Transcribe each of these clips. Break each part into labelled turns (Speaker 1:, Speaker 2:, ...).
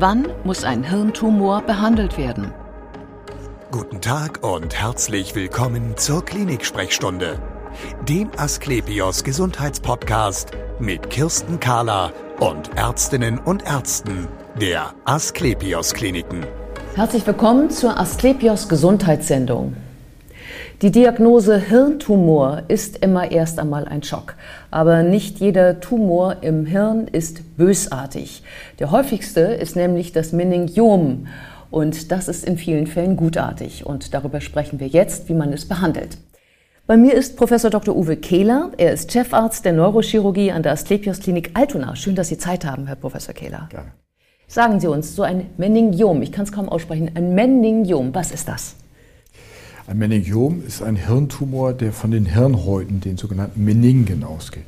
Speaker 1: Wann muss ein Hirntumor behandelt werden?
Speaker 2: Guten Tag und herzlich willkommen zur Klinik-Sprechstunde, dem Asklepios Gesundheitspodcast mit Kirsten Kahler und Ärztinnen und Ärzten der Asklepios Kliniken.
Speaker 3: Herzlich willkommen zur Asklepios Gesundheitssendung. Die Diagnose Hirntumor ist immer erst einmal ein Schock. Aber nicht jeder Tumor im Hirn ist bösartig. Der häufigste ist nämlich das Meningiom. Und das ist in vielen Fällen gutartig. Und darüber sprechen wir jetzt, wie man es behandelt. Bei mir ist Professor Dr. Uwe Kehler. Er ist Chefarzt der Neurochirurgie an der Asklepios Klinik Altona. Schön, dass Sie Zeit haben, Herr Professor Kehler. Gerne. Sagen Sie uns, so ein Meningiom, ich kann es kaum aussprechen, ein Meningiom, was ist das?
Speaker 4: Ein Meningiom ist ein Hirntumor, der von den Hirnhäuten, den sogenannten Meningen, ausgeht.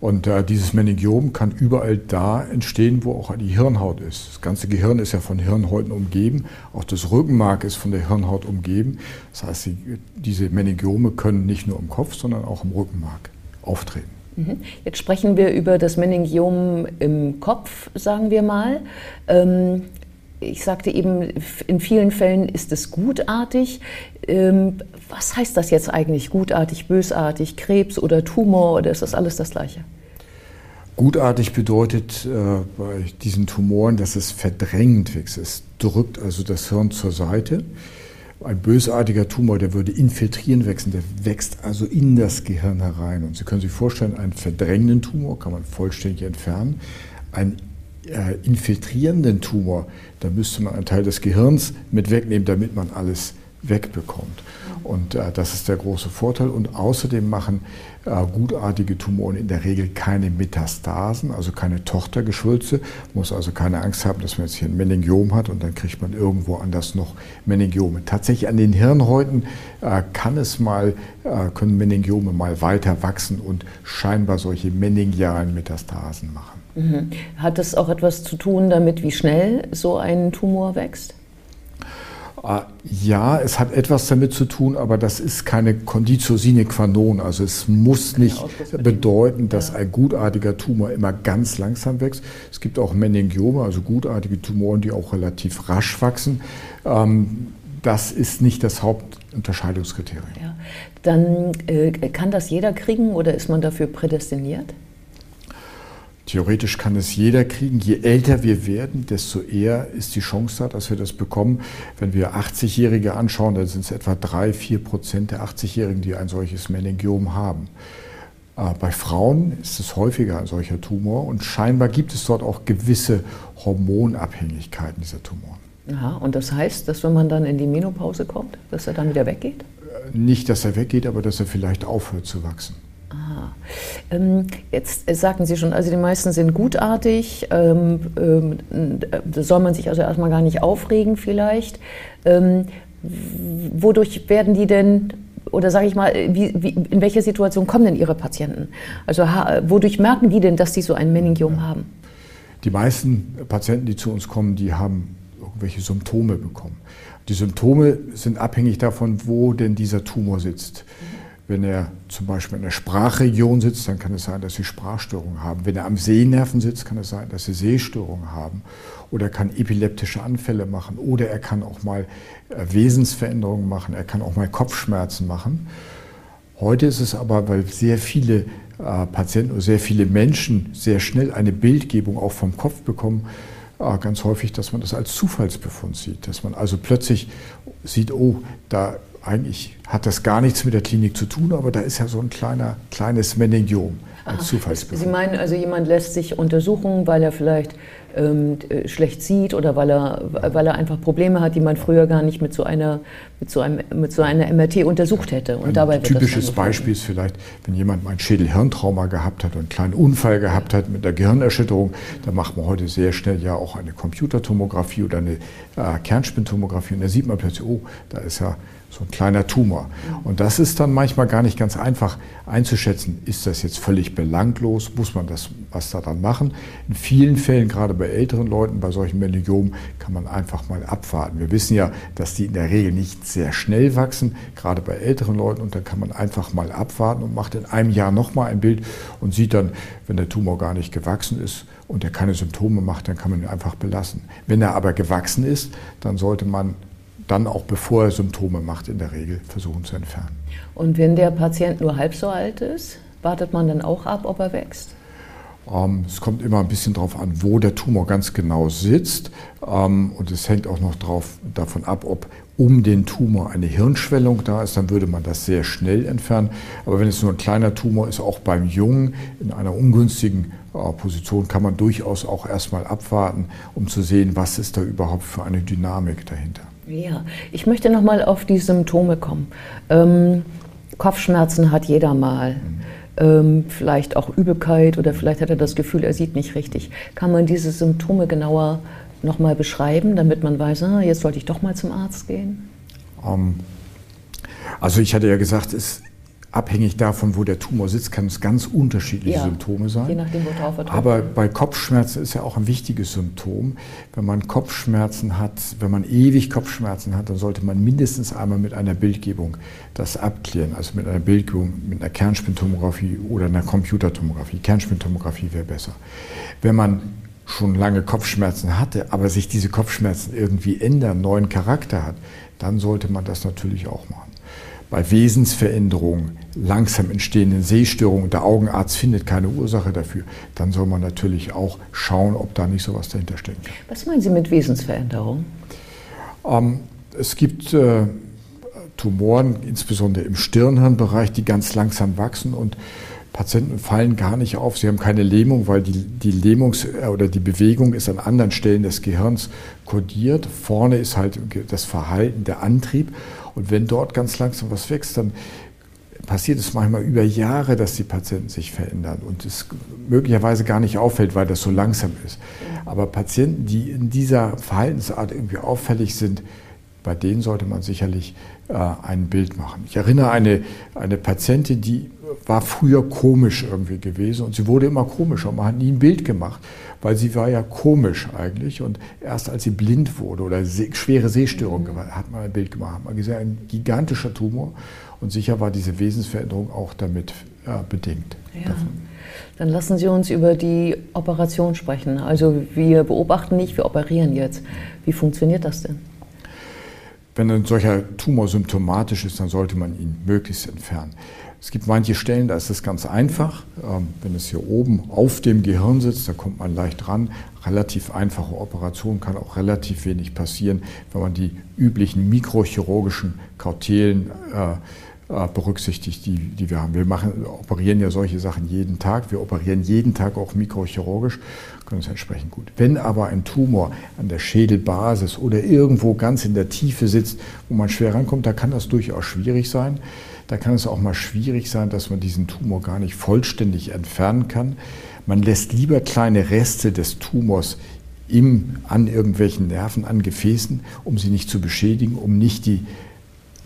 Speaker 4: Und äh, dieses Meningiom kann überall da entstehen, wo auch die Hirnhaut ist. Das ganze Gehirn ist ja von Hirnhäuten umgeben, auch das Rückenmark ist von der Hirnhaut umgeben. Das heißt, die, diese Meningiome können nicht nur im Kopf, sondern auch im Rückenmark auftreten.
Speaker 3: Mhm. Jetzt sprechen wir über das Meningiom im Kopf, sagen wir mal. Ähm, ich sagte eben, in vielen Fällen ist es gutartig. Ähm, was heißt das jetzt eigentlich? Gutartig, bösartig, Krebs oder Tumor oder ist das alles das Gleiche?
Speaker 4: Gutartig bedeutet äh, bei diesen Tumoren, dass es verdrängend wächst. Es drückt also das Hirn zur Seite. Ein bösartiger Tumor, der würde infiltrieren wachsen, der wächst also in das Gehirn herein. Und Sie können sich vorstellen, einen verdrängenden Tumor kann man vollständig entfernen. Ein äh, infiltrierenden Tumor, da müsste man einen Teil des Gehirns mit wegnehmen, damit man alles wegbekommt. Und äh, das ist der große Vorteil. Und außerdem machen äh, gutartige Tumoren in der Regel keine Metastasen, also keine Tochtergeschwülze. Muss also keine Angst haben, dass man jetzt hier ein Meningiom hat und dann kriegt man irgendwo anders noch Meningiome. Tatsächlich an den Hirnhäuten äh, kann es mal, äh, können Meningiome mal weiter wachsen und scheinbar solche meningialen Metastasen machen.
Speaker 3: Mhm. Hat das auch etwas zu tun damit, wie schnell so ein Tumor wächst?
Speaker 4: Ah, ja, es hat etwas damit zu tun, aber das ist keine Conditio sine qua non. Also es muss nicht bedeuten, dass ein gutartiger Tumor immer ganz langsam wächst. Es gibt auch Meningiome, also gutartige Tumoren, die auch relativ rasch wachsen. Ähm, das ist nicht das Hauptunterscheidungskriterium. Ja.
Speaker 3: Dann äh, kann das jeder kriegen oder ist man dafür prädestiniert?
Speaker 4: Theoretisch kann es jeder kriegen. Je älter wir werden, desto eher ist die Chance da, dass wir das bekommen. Wenn wir 80-Jährige anschauen, dann sind es etwa drei, vier Prozent der 80-Jährigen, die ein solches Meningiom haben. Äh, bei Frauen ist es häufiger ein solcher Tumor und scheinbar gibt es dort auch gewisse Hormonabhängigkeiten dieser Tumoren.
Speaker 3: Aha, und das heißt, dass wenn man dann in die Menopause kommt, dass er dann wieder weggeht?
Speaker 4: Äh, nicht, dass er weggeht, aber dass er vielleicht aufhört zu wachsen.
Speaker 3: Aha. Ähm, jetzt sagten Sie schon, also die meisten sind gutartig. Ähm, ähm, da soll man sich also erstmal gar nicht aufregen vielleicht. Wodurch werden die denn, oder sage ich mal, wie, wie, in welcher Situation kommen denn Ihre Patienten? Also wodurch merken die denn, dass sie so ein Meningiom haben?
Speaker 4: Die meisten Patienten, die zu uns kommen, die haben irgendwelche Symptome bekommen. Die Symptome sind abhängig davon, wo denn dieser Tumor sitzt. Mhm. Wenn er zum Beispiel in der Sprachregion sitzt, dann kann es sein, dass sie Sprachstörungen haben. Wenn er am Sehnerven sitzt, kann es sein, dass sie Sehstörungen haben. Oder er kann epileptische Anfälle machen. Oder er kann auch mal äh, Wesensveränderungen machen. Er kann auch mal Kopfschmerzen machen. Heute ist es aber, weil sehr viele äh, Patienten oder sehr viele Menschen sehr schnell eine Bildgebung auch vom Kopf bekommen, äh, ganz häufig, dass man das als Zufallsbefund sieht. Dass man also plötzlich sieht, oh, da eigentlich hat das gar nichts mit der Klinik zu tun, aber da ist ja so ein kleiner, kleines Meningiom als Zufallsbefund.
Speaker 3: Sie meinen also, jemand lässt sich untersuchen, weil er vielleicht ähm, äh, schlecht sieht oder weil er, weil er einfach Probleme hat, die man früher gar nicht mit so einer, mit so einem, mit so einer MRT untersucht hätte.
Speaker 4: Und ein dabei typisches Beispiel ist vielleicht, wenn jemand mal ein Schädel-Hirntrauma gehabt hat und einen kleinen Unfall gehabt hat mit einer Gehirnerschütterung, dann macht man heute sehr schnell ja auch eine Computertomographie oder eine äh, Kernspintomographie und da sieht man plötzlich, oh, da ist ja so ein kleiner Tumor. Und das ist dann manchmal gar nicht ganz einfach einzuschätzen. Ist das jetzt völlig belanglos? Muss man das was daran machen? In vielen Fällen, gerade bei älteren Leuten, bei solchen Meningomen, kann man einfach mal abwarten. Wir wissen ja, dass die in der Regel nicht sehr schnell wachsen, gerade bei älteren Leuten. Und dann kann man einfach mal abwarten und macht in einem Jahr nochmal ein Bild und sieht dann, wenn der Tumor gar nicht gewachsen ist und der keine Symptome macht, dann kann man ihn einfach belassen. Wenn er aber gewachsen ist, dann sollte man dann auch bevor er Symptome macht, in der Regel versuchen zu entfernen.
Speaker 3: Und wenn der Patient nur halb so alt ist, wartet man dann auch ab, ob er wächst?
Speaker 4: Ähm, es kommt immer ein bisschen darauf an, wo der Tumor ganz genau sitzt. Ähm, und es hängt auch noch drauf, davon ab, ob um den Tumor eine Hirnschwellung da ist, dann würde man das sehr schnell entfernen. Aber wenn es nur ein kleiner Tumor ist, auch beim Jungen in einer ungünstigen äh, Position, kann man durchaus auch erstmal abwarten, um zu sehen, was ist da überhaupt für eine Dynamik dahinter.
Speaker 3: Ja, ich möchte nochmal auf die Symptome kommen. Ähm, Kopfschmerzen hat jeder mal. Ähm, vielleicht auch Übelkeit oder vielleicht hat er das Gefühl, er sieht nicht richtig. Kann man diese Symptome genauer nochmal beschreiben, damit man weiß, ah, jetzt sollte ich doch mal zum Arzt gehen?
Speaker 4: Ähm, also ich hatte ja gesagt, es abhängig davon, wo der Tumor sitzt, kann es ganz unterschiedliche ja, Symptome sein. Je nachdem, wo drauf wird. Aber bei Kopfschmerzen ist ja auch ein wichtiges Symptom. Wenn man Kopfschmerzen hat, wenn man ewig Kopfschmerzen hat, dann sollte man mindestens einmal mit einer Bildgebung das abklären. Also mit einer Bildgebung, mit einer Kernspintomographie oder einer Computertomographie. Kernspintomographie wäre besser. Wenn man schon lange Kopfschmerzen hatte, aber sich diese Kopfschmerzen irgendwie ändern, neuen Charakter hat, dann sollte man das natürlich auch machen bei Wesensveränderungen, langsam entstehenden Sehstörungen, der Augenarzt findet keine Ursache dafür, dann soll man natürlich auch schauen, ob da nicht sowas dahinter steckt.
Speaker 3: Was meinen Sie mit Wesensveränderungen?
Speaker 4: Ähm, es gibt äh, Tumoren, insbesondere im Stirnhirnbereich, die ganz langsam wachsen und Patienten fallen gar nicht auf. Sie haben keine Lähmung, weil die, die Lähmungs- äh, oder die Bewegung ist an anderen Stellen des Gehirns kodiert. Vorne ist halt das Verhalten, der Antrieb. Und wenn dort ganz langsam was wächst, dann passiert es manchmal über Jahre, dass die Patienten sich verändern und es möglicherweise gar nicht auffällt, weil das so langsam ist. Aber Patienten, die in dieser Verhaltensart irgendwie auffällig sind, bei denen sollte man sicherlich äh, ein Bild machen. Ich erinnere eine, eine Patientin, die war früher komisch irgendwie gewesen und sie wurde immer komischer. Man hat nie ein Bild gemacht, weil sie war ja komisch eigentlich und erst als sie blind wurde oder schwere Sehstörung mhm. hat man ein Bild gemacht, hat man gesehen, ein gigantischer Tumor und sicher war diese Wesensveränderung auch damit ja, bedingt. Ja.
Speaker 3: Dann lassen Sie uns über die Operation sprechen. Also wir beobachten nicht, wir operieren jetzt. Wie funktioniert das denn?
Speaker 4: Wenn ein solcher Tumor symptomatisch ist, dann sollte man ihn möglichst entfernen. Es gibt manche Stellen, da ist es ganz einfach. Ähm, wenn es hier oben auf dem Gehirn sitzt, da kommt man leicht ran. Relativ einfache Operation kann auch relativ wenig passieren, wenn man die üblichen mikrochirurgischen Kautelen äh, berücksichtigt, die, die wir haben. Wir machen, operieren ja solche Sachen jeden Tag. Wir operieren jeden Tag auch mikrochirurgisch, können es entsprechend gut. Wenn aber ein Tumor an der Schädelbasis oder irgendwo ganz in der Tiefe sitzt, wo man schwer rankommt, da kann das durchaus schwierig sein. Da kann es auch mal schwierig sein, dass man diesen Tumor gar nicht vollständig entfernen kann. Man lässt lieber kleine Reste des Tumors im, an irgendwelchen Nerven, an Gefäßen, um sie nicht zu beschädigen, um nicht die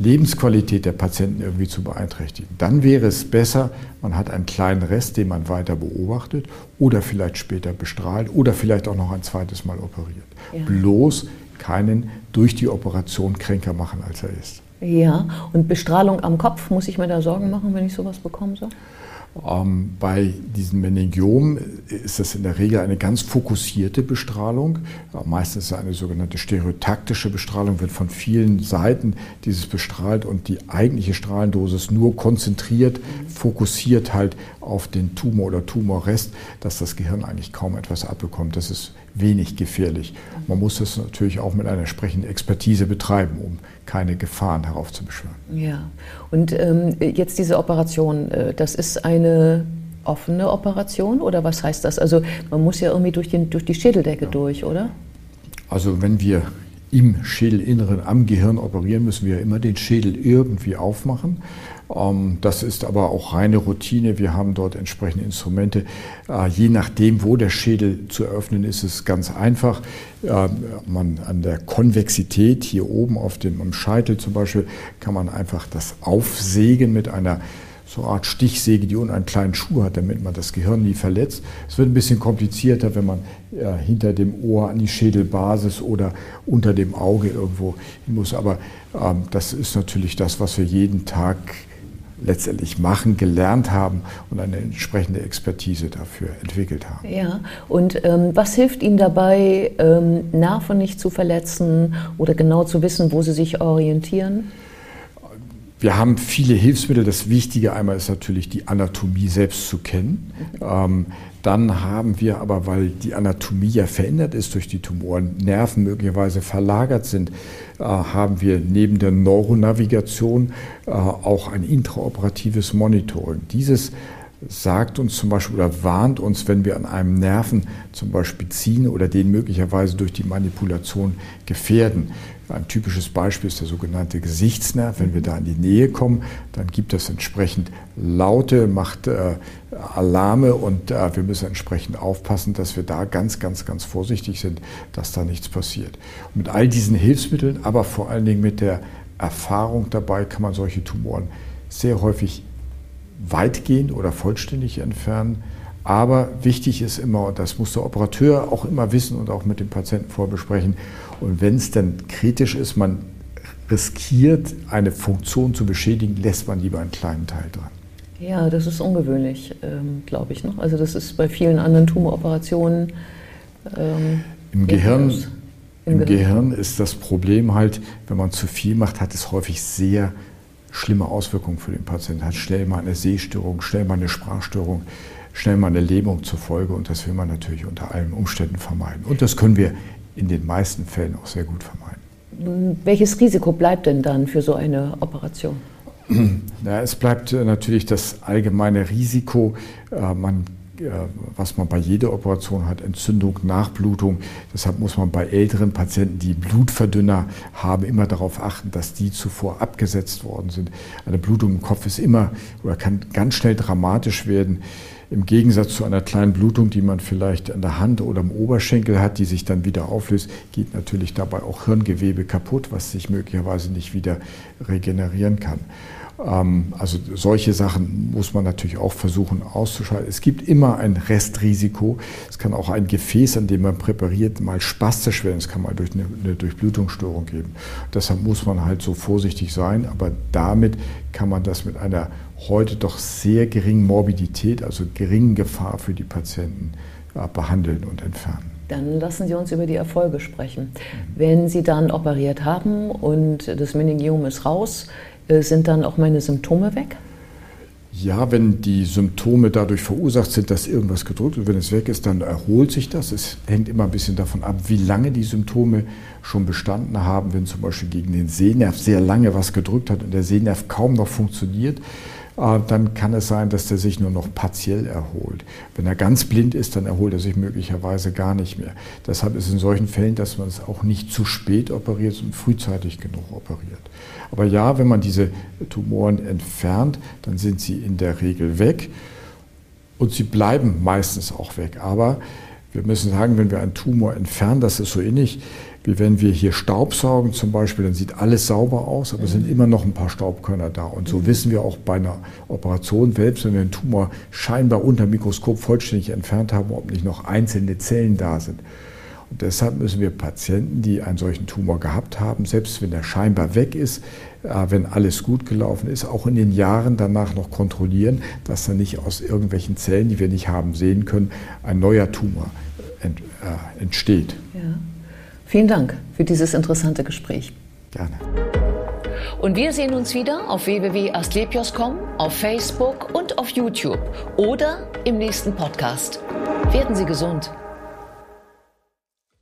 Speaker 4: Lebensqualität der Patienten irgendwie zu beeinträchtigen. Dann wäre es besser, man hat einen kleinen Rest, den man weiter beobachtet oder vielleicht später bestrahlt oder vielleicht auch noch ein zweites Mal operiert. Ja. Bloß keinen durch die Operation kränker machen, als er ist.
Speaker 3: Ja, und Bestrahlung am Kopf, muss ich mir da Sorgen machen, wenn ich sowas bekomme? So?
Speaker 4: Ähm, bei diesen Meningiomen ist das in der Regel eine ganz fokussierte Bestrahlung. meistens eine sogenannte stereotaktische Bestrahlung, wird von vielen Seiten dieses bestrahlt und die eigentliche Strahlendosis nur konzentriert, fokussiert halt auf den Tumor oder Tumorrest, dass das Gehirn eigentlich kaum etwas abbekommt. Das ist wenig gefährlich. Man muss das natürlich auch mit einer entsprechenden Expertise betreiben, um keine Gefahren heraufzubeschwören.
Speaker 3: Ja, und ähm, jetzt diese Operation, äh, das ist eine offene Operation oder was heißt das? Also man muss ja irgendwie durch, den, durch die Schädeldecke ja. durch, oder?
Speaker 4: Also wenn wir im Schädelinneren am Gehirn operieren, müssen wir immer den Schädel irgendwie aufmachen. Ähm, das ist aber auch reine Routine. Wir haben dort entsprechende Instrumente. Äh, je nachdem, wo der Schädel zu eröffnen ist, ist es ganz einfach. Äh, man an der Konvexität hier oben auf dem Scheitel zum Beispiel kann man einfach das aufsägen mit einer so eine Art Stichsäge, die unten einen kleinen Schuh hat, damit man das Gehirn nie verletzt. Es wird ein bisschen komplizierter, wenn man äh, hinter dem Ohr an die Schädelbasis oder unter dem Auge irgendwo hin muss. Aber ähm, das ist natürlich das, was wir jeden Tag letztendlich machen, gelernt haben und eine entsprechende Expertise dafür entwickelt haben.
Speaker 3: Ja, und ähm, was hilft Ihnen dabei, ähm, Nerven nicht zu verletzen oder genau zu wissen, wo Sie sich orientieren?
Speaker 4: Wir haben viele Hilfsmittel. Das Wichtige einmal ist natürlich die Anatomie selbst zu kennen. Ähm, dann haben wir aber, weil die Anatomie ja verändert ist durch die Tumoren, Nerven möglicherweise verlagert sind, äh, haben wir neben der Neuronavigation äh, auch ein intraoperatives Monitoring. Dieses sagt uns zum Beispiel oder warnt uns, wenn wir an einem Nerven zum Beispiel ziehen oder den möglicherweise durch die Manipulation gefährden. Ein typisches Beispiel ist der sogenannte Gesichtsnerv. Wenn wir da in die Nähe kommen, dann gibt es entsprechend Laute, macht äh, Alarme und äh, wir müssen entsprechend aufpassen, dass wir da ganz, ganz, ganz vorsichtig sind, dass da nichts passiert. Und mit all diesen Hilfsmitteln, aber vor allen Dingen mit der Erfahrung dabei, kann man solche Tumoren sehr häufig weitgehend oder vollständig entfernen. Aber wichtig ist immer, und das muss der Operateur auch immer wissen und auch mit dem Patienten vorbesprechen, und wenn es dann kritisch ist, man riskiert, eine Funktion zu beschädigen, lässt man lieber einen kleinen Teil dran.
Speaker 3: Ja, das ist ungewöhnlich, ähm, glaube ich. Noch. Also das ist bei vielen anderen Tumoroperationen.
Speaker 4: Ähm, Im Gehirn, im Gehirn ist das Problem halt, wenn man zu viel macht, hat es häufig sehr schlimme Auswirkungen für den Patienten. Hat schnell mal eine Sehstörung, schnell mal eine Sprachstörung, schnell mal eine Lähmung zur Folge und das will man natürlich unter allen Umständen vermeiden. Und das können wir in den meisten Fällen auch sehr gut vermeiden.
Speaker 3: Welches Risiko bleibt denn dann für so eine Operation?
Speaker 4: Ja, es bleibt äh, natürlich das allgemeine Risiko. Äh, man was man bei jeder Operation hat, Entzündung, Nachblutung. Deshalb muss man bei älteren Patienten, die Blutverdünner haben, immer darauf achten, dass die zuvor abgesetzt worden sind. Eine Blutung im Kopf ist immer oder kann ganz schnell dramatisch werden. Im Gegensatz zu einer kleinen Blutung, die man vielleicht an der Hand oder im Oberschenkel hat, die sich dann wieder auflöst, geht natürlich dabei auch Hirngewebe kaputt, was sich möglicherweise nicht wieder regenerieren kann. Ähm, also solche Sachen muss man natürlich auch versuchen auszuschalten. Es gibt immer ein Restrisiko. Es kann auch ein Gefäß, an dem man präpariert, mal spastisch werden. Es kann mal durch eine, eine Durchblutungsstörung geben. Deshalb muss man halt so vorsichtig sein. Aber damit kann man das mit einer heute doch sehr geringen Morbidität, also geringen Gefahr für die Patienten äh, behandeln und entfernen.
Speaker 3: Dann lassen Sie uns über die Erfolge sprechen. Wenn Sie dann operiert haben und das Meningiom ist raus, sind dann auch meine Symptome weg?
Speaker 4: Ja, wenn die Symptome dadurch verursacht sind, dass irgendwas gedrückt wird, wenn es weg ist, dann erholt sich das. Es hängt immer ein bisschen davon ab, wie lange die Symptome schon bestanden haben. Wenn zum Beispiel gegen den Sehnerv sehr lange was gedrückt hat und der Sehnerv kaum noch funktioniert, äh, dann kann es sein, dass der sich nur noch partiell erholt. Wenn er ganz blind ist, dann erholt er sich möglicherweise gar nicht mehr. Deshalb ist es in solchen Fällen, dass man es auch nicht zu spät operiert, sondern frühzeitig genug operiert. Aber ja, wenn man diese Tumoren entfernt, dann sind sie in der Regel weg und sie bleiben meistens auch weg. Aber wir müssen sagen, wenn wir einen Tumor entfernen, das ist so ähnlich wie wenn wir hier Staubsaugen zum Beispiel, dann sieht alles sauber aus, aber es sind immer noch ein paar Staubkörner da. Und so wissen wir auch bei einer Operation, selbst wenn wir einen Tumor scheinbar unter dem Mikroskop vollständig entfernt haben, ob nicht noch einzelne Zellen da sind. Und deshalb müssen wir Patienten, die einen solchen Tumor gehabt haben, selbst wenn er scheinbar weg ist, äh, wenn alles gut gelaufen ist, auch in den Jahren danach noch kontrollieren, dass dann nicht aus irgendwelchen Zellen, die wir nicht haben sehen können, ein neuer Tumor äh, entsteht.
Speaker 3: Ja. Vielen Dank für dieses interessante Gespräch.
Speaker 4: Gerne.
Speaker 1: Und wir sehen uns wieder auf www.astlepios.com, auf Facebook und auf YouTube oder im nächsten Podcast. Werden Sie gesund.